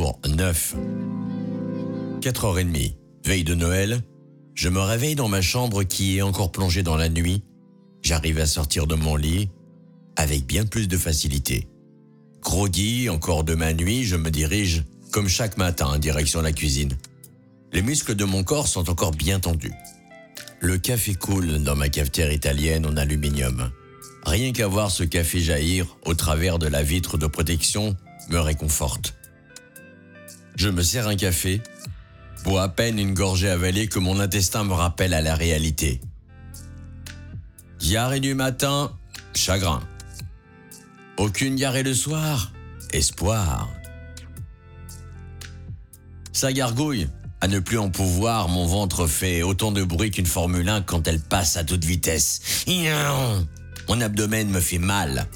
jour 9. 4h30, veille de Noël, je me réveille dans ma chambre qui est encore plongée dans la nuit. J'arrive à sortir de mon lit avec bien plus de facilité. Groggy, encore de ma nuit, je me dirige, comme chaque matin, en direction la cuisine. Les muscles de mon corps sont encore bien tendus. Le café coule dans ma cafetière italienne en aluminium. Rien qu'à voir ce café jaillir au travers de la vitre de protection me réconforte. Je me sers un café, bois à peine une gorgée avalée que mon intestin me rappelle à la réalité. Diarrhée du matin, chagrin. Aucune diarrhée le soir, espoir. Ça gargouille. À ne plus en pouvoir, mon ventre fait autant de bruit qu'une Formule 1 quand elle passe à toute vitesse. Mon abdomen me fait mal.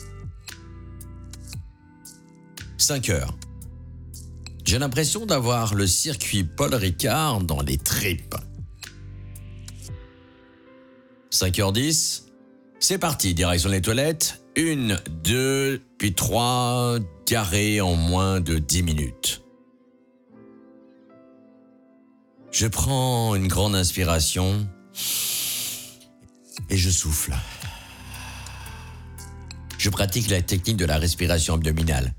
5 heures. J'ai l'impression d'avoir le circuit Paul Ricard dans les tripes. 5h10. C'est parti, direction les toilettes. Une, deux, puis trois, diarrhée en moins de 10 minutes. Je prends une grande inspiration et je souffle. Je pratique la technique de la respiration abdominale.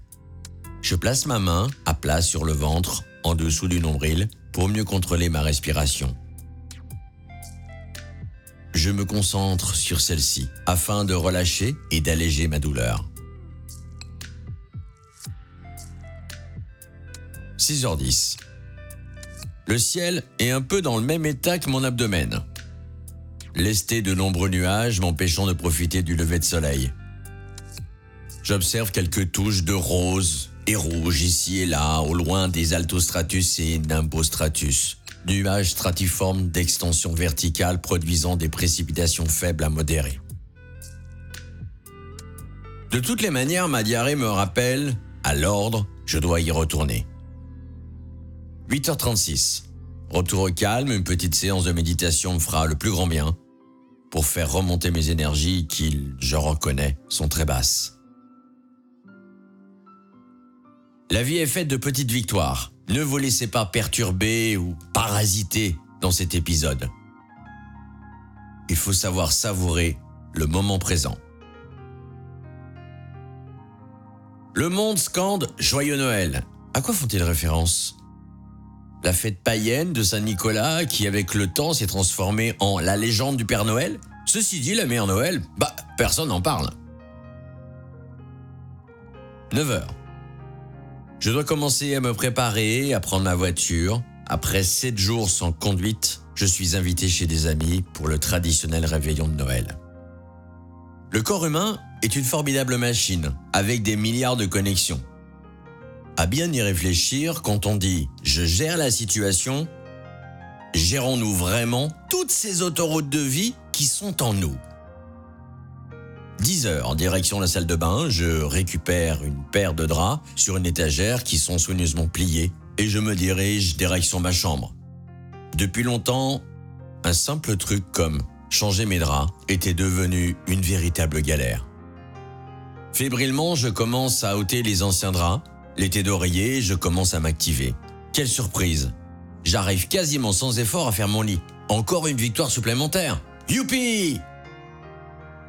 Je place ma main sur le ventre, en dessous du nombril, pour mieux contrôler ma respiration. Je me concentre sur celle-ci afin de relâcher et d'alléger ma douleur. 6h10. Le ciel est un peu dans le même état que mon abdomen. Lesté de nombreux nuages m'empêchant de profiter du lever de soleil. J'observe quelques touches de rose et rouge ici et là, au loin des altostratus et nimbostratus. Nuages stratiformes d'extension verticale produisant des précipitations faibles à modérées. De toutes les manières, ma diarrhée me rappelle, à l'ordre, je dois y retourner. 8h36. Retour au calme, une petite séance de méditation me fera le plus grand bien pour faire remonter mes énergies qui, je reconnais, sont très basses. La vie est faite de petites victoires. Ne vous laissez pas perturber ou parasiter dans cet épisode. Il faut savoir savourer le moment présent. Le monde scande Joyeux Noël. À quoi font-ils référence? La fête païenne de Saint-Nicolas qui avec le temps s'est transformée en la légende du Père Noël? Ceci dit, la mère Noël, bah, personne n'en parle. 9 heures. Je dois commencer à me préparer, à prendre ma voiture. Après 7 jours sans conduite, je suis invité chez des amis pour le traditionnel réveillon de Noël. Le corps humain est une formidable machine avec des milliards de connexions à bien y réfléchir quand on dit je gère la situation, gérons-nous vraiment toutes ces autoroutes de vie qui sont en nous? 10 heures, en direction de la salle de bain, je récupère une paire de draps sur une étagère qui sont soigneusement pliés et je me dirige direction ma chambre. Depuis longtemps, un simple truc comme changer mes draps était devenu une véritable galère. Fébrilement, je commence à ôter les anciens draps L'été d'oreiller, je commence à m'activer. Quelle surprise J'arrive quasiment sans effort à faire mon lit. Encore une victoire supplémentaire. Youpi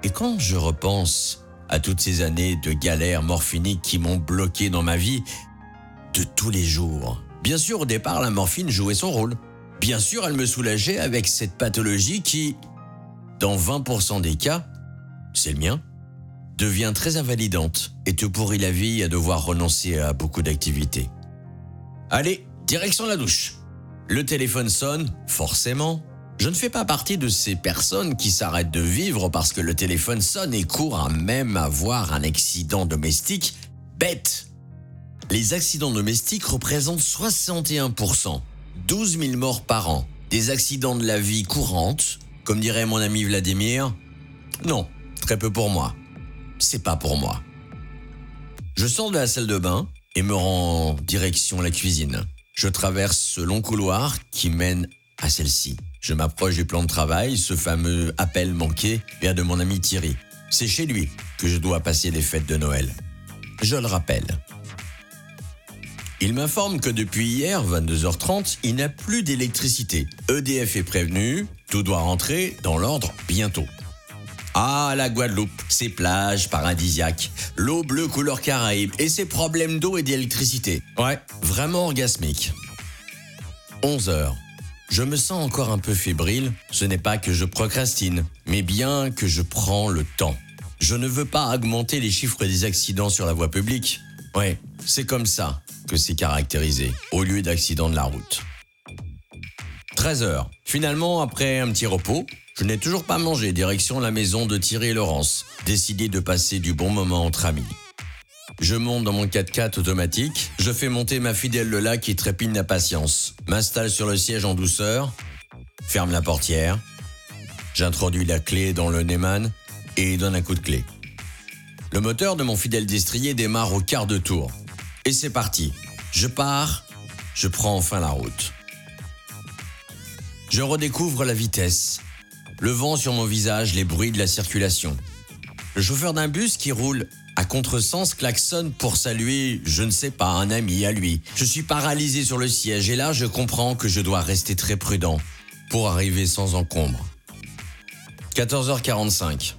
Et quand je repense à toutes ces années de galères morphiniques qui m'ont bloqué dans ma vie de tous les jours. Bien sûr, au départ, la morphine jouait son rôle. Bien sûr, elle me soulageait avec cette pathologie qui, dans 20% des cas, c'est le mien, devient très invalidante et te pourrit la vie à devoir renoncer à beaucoup d'activités. Allez, direction la douche. Le téléphone sonne, forcément. Je ne fais pas partie de ces personnes qui s'arrêtent de vivre parce que le téléphone sonne et courent à même avoir un accident domestique. Bête Les accidents domestiques représentent 61%, 12 000 morts par an. Des accidents de la vie courante, comme dirait mon ami Vladimir Non, très peu pour moi c'est pas pour moi. Je sors de la salle de bain et me rends direction la cuisine. Je traverse ce long couloir qui mène à celle-ci. Je m'approche du plan de travail, ce fameux appel manqué vient de mon ami Thierry. C'est chez lui que je dois passer les fêtes de Noël. Je le rappelle. Il m'informe que depuis hier, 22h30, il n'a plus d'électricité. EDF est prévenu, tout doit rentrer dans l'ordre bientôt. Ah, la Guadeloupe, ses plages paradisiaques, l'eau bleue couleur Caraïbe et ses problèmes d'eau et d'électricité. Ouais, vraiment orgasmique. 11 heures. Je me sens encore un peu fébrile. Ce n'est pas que je procrastine, mais bien que je prends le temps. Je ne veux pas augmenter les chiffres des accidents sur la voie publique. Ouais, c'est comme ça que c'est caractérisé, au lieu d'accidents de la route. 13 heures. Finalement, après un petit repos, je n'ai toujours pas mangé, direction la maison de Thierry et Laurence, décidé de passer du bon moment entre amis. Je monte dans mon 4x4 automatique, je fais monter ma fidèle Lola qui trépigne d'impatience, m'installe sur le siège en douceur, ferme la portière, j'introduis la clé dans le Neyman et donne un coup de clé. Le moteur de mon fidèle destrier démarre au quart de tour. Et c'est parti. Je pars, je prends enfin la route. Je redécouvre la vitesse, le vent sur mon visage, les bruits de la circulation. Le chauffeur d'un bus qui roule à contresens klaxonne pour saluer, je ne sais pas, un ami à lui. Je suis paralysé sur le siège et là je comprends que je dois rester très prudent pour arriver sans encombre. 14h45.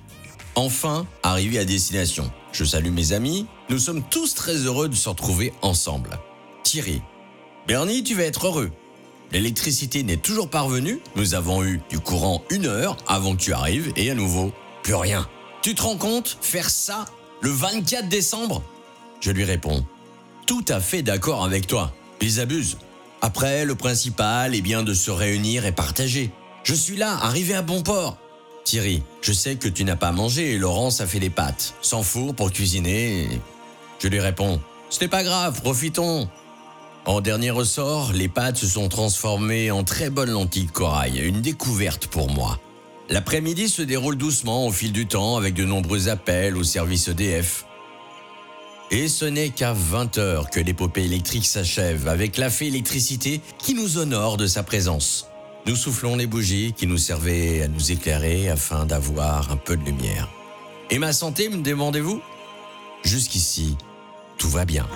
Enfin, arrivé à destination. Je salue mes amis. Nous sommes tous très heureux de se retrouver ensemble. Thierry. Bernie, tu vas être heureux. L'électricité n'est toujours pas revenue. Nous avons eu du courant une heure avant que tu arrives et à nouveau, plus rien. Tu te rends compte? Faire ça le 24 décembre Je lui réponds. Tout à fait d'accord avec toi. Ils abusent. Après, le principal est bien de se réunir et partager. Je suis là, arrivé à bon port. Thierry, je sais que tu n'as pas mangé et Laurence a fait des pâtes, sans four pour cuisiner. Je lui réponds, ce n'est pas grave, profitons. En dernier ressort, les pâtes se sont transformées en très bonnes lentilles corail, une découverte pour moi. L'après-midi se déroule doucement au fil du temps avec de nombreux appels au service EDF. Et ce n'est qu'à 20h que l'épopée électrique s'achève avec la fée électricité qui nous honore de sa présence. Nous soufflons les bougies qui nous servaient à nous éclairer afin d'avoir un peu de lumière. Et ma santé, me demandez-vous? Jusqu'ici, tout va bien.